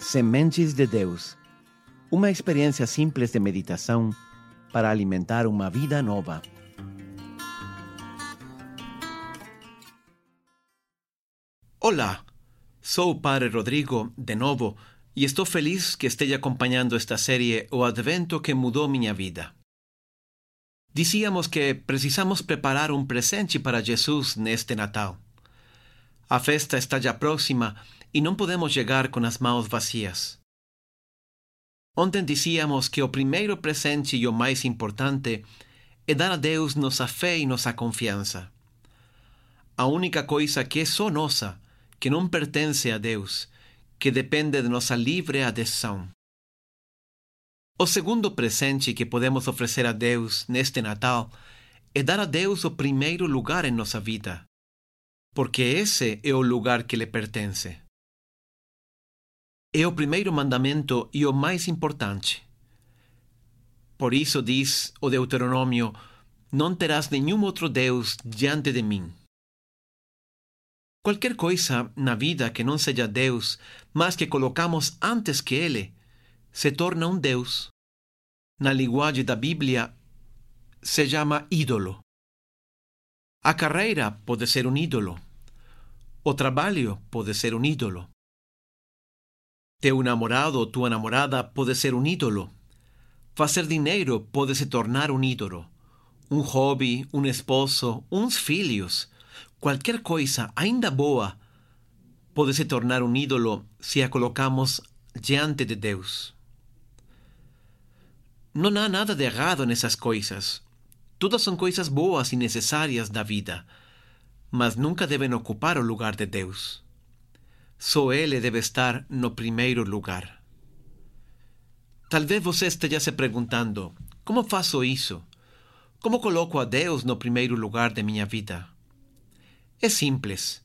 Sementes de Deus. Uma experiência simples de meditação para alimentar uma vida nova. Hola, sou Padre Rodrigo, de novo, e estou feliz que esteja acompanhando esta série O Advento que mudou minha vida. Dizíamos que precisamos preparar um presente para Jesus neste Natal. A festa está já próxima e não podemos chegar com as mãos vazias. Ontem dizíamos que o primeiro presente e o mais importante é dar a Deus nossa fé e nossa confiança. A única coisa que é só nossa que não pertence a Deus, que depende de nossa livre adesão. O segundo presente que podemos oferecer a Deus neste Natal é dar a Deus o primeiro lugar em nossa vida, porque esse é o lugar que lhe pertence. É o primeiro mandamento e o mais importante. Por isso diz o Deuteronômio: Não terás nenhum outro Deus diante de mim. Qualquer coisa na vida que não seja Deus, mas que colocamos antes que Ele, se torna um Deus. Na linguagem da Bíblia, se chama ídolo. A carreira pode ser um ídolo. O trabalho pode ser um ídolo. Teu namorado tua namorada pode ser um ídolo. Fazer dinheiro pode se tornar um ídolo. Um hobby, um esposo, uns filhos Qualquer coisa, ainda boa, pode se tornar um ídolo se a colocamos diante de Deus. Não há nada de errado nessas coisas. Todas são coisas boas e necessárias da vida, mas nunca devem ocupar o lugar de Deus. Só Ele estar no primeiro lugar. Talvez você esteja se perguntando: como faço isso? Como coloco a Deus no primeiro lugar de minha vida? É simples.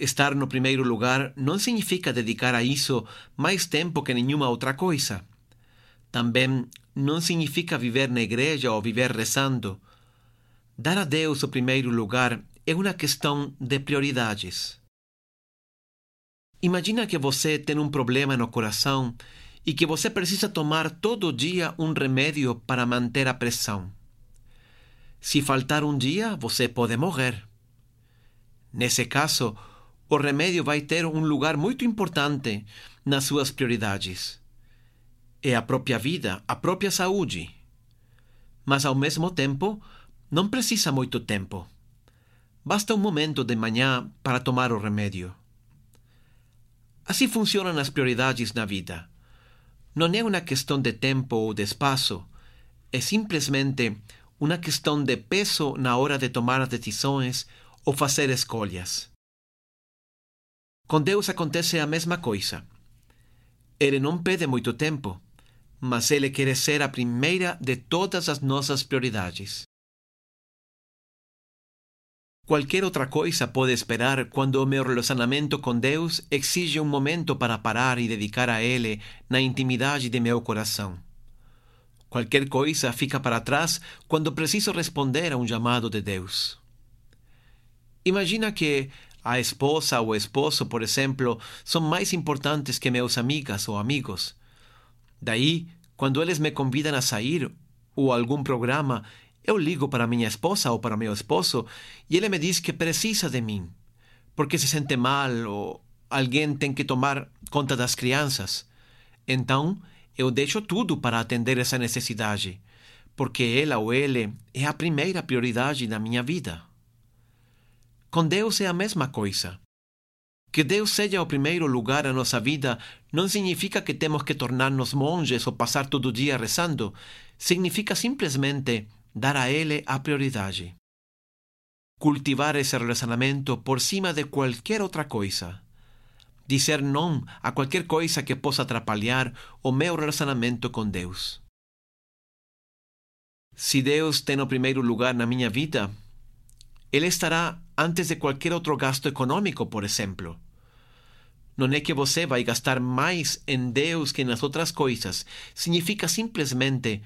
Estar no primeiro lugar não significa dedicar a isso mais tempo que nenhuma outra coisa. Também não significa viver na igreja ou viver rezando. Dar a Deus o primeiro lugar é uma questão de prioridades. Imagina que você tem um problema no coração e que você precisa tomar todo dia um remédio para manter a pressão. Se faltar um dia, você pode morrer. Nesse caso, o remédio vai ter um lugar muito importante nas suas prioridades. É a própria vida, a própria saúde. Mas, ao mesmo tempo, não precisa muito tempo. Basta um momento de manhã para tomar o remédio. Assim funcionam as prioridades na vida. Não é uma questão de tempo ou de espaço, é simplesmente uma questão de peso na hora de tomar as decisões ou fazer escolhas. Com Deus acontece a mesma coisa. Ele não pede muito tempo, mas ele quer ser a primeira de todas as nossas prioridades. Qualquer outra coisa pode esperar quando o meu relacionamento com Deus exige um momento para parar e dedicar a Ele na intimidade de meu coração. Qualquer coisa fica para trás quando preciso responder a um chamado de Deus. Imagina que a esposa ou esposo, por exemplo, são mais importantes que meus amigas ou amigos. Daí, quando eles me convidam a sair ou a algum programa, eu ligo para minha esposa ou para meu esposo e ele me diz que precisa de mim, porque se sente mal ou alguém tem que tomar conta das crianças. Então, eu deixo tudo para atender essa necessidade, porque ela ou ele é a primeira prioridade na minha vida. Com Deus é a mesma coisa. Que Deus seja o primeiro lugar na nossa vida não significa que temos que tornar-nos monges ou passar todo o dia rezando. Significa simplesmente dar a Ele a prioridade. Cultivar esse relacionamento por cima de qualquer outra coisa. Dizer não a qualquer coisa que possa atrapalhar o meu relacionamento com Deus. Se Deus tem o primeiro lugar na minha vida, Ele estará antes de qualquer outro gasto econômico, por exemplo. Não é que você vai gastar mais em Deus que nas outras coisas. Significa simplesmente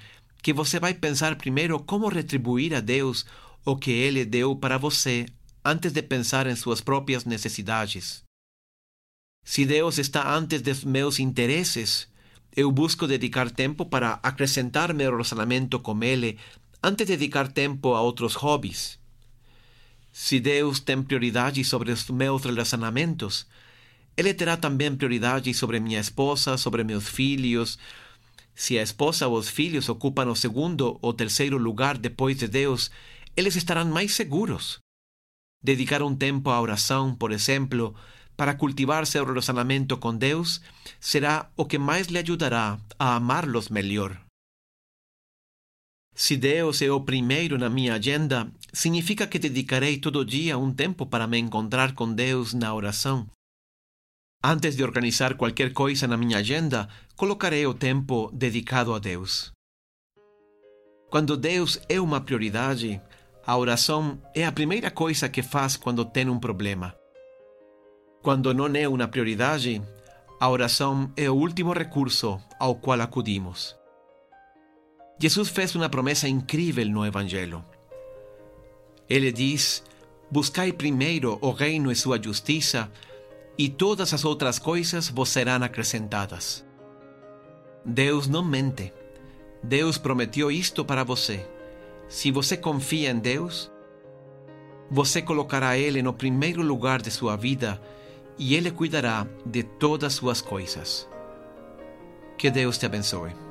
que você vai pensar primeiro como retribuir a Deus o que Ele deu para você antes de pensar em suas próprias necessidades. Se Deus está antes dos meus interesses, eu busco dedicar tempo para acrescentar meu relacionamento com Ele antes de dedicar tempo a outros hobbies. Se Deus tem prioridade sobre meus relacionamentos, Ele terá também prioridade sobre minha esposa, sobre meus filhos. Se a esposa ou os filhos ocupam o segundo ou terceiro lugar depois de Deus, eles estarão mais seguros. Dedicar um tempo à oração, por exemplo, para cultivar seu relacionamento com Deus, será o que mais lhe ajudará a amá-los melhor. Se Deus é o primeiro na minha agenda, significa que dedicarei todo dia um tempo para me encontrar com Deus na oração. Antes de organizar qualquer coisa na minha agenda, colocarei o tempo dedicado a Deus. Quando Deus é uma prioridade, a oração é a primeira coisa que faz quando tem um problema. Quando não é uma prioridade, a oração é o último recurso ao qual acudimos. Jesus fez uma promessa incrível no Evangelho. Ele diz: Buscai primeiro o reino e sua justiça, e todas as outras coisas vos serão acrescentadas. Deus não mente. Deus prometeu isto para você. Se você confia em Deus, você colocará Ele no primeiro lugar de sua vida e Ele cuidará de todas suas coisas. Que Deus te abençoe.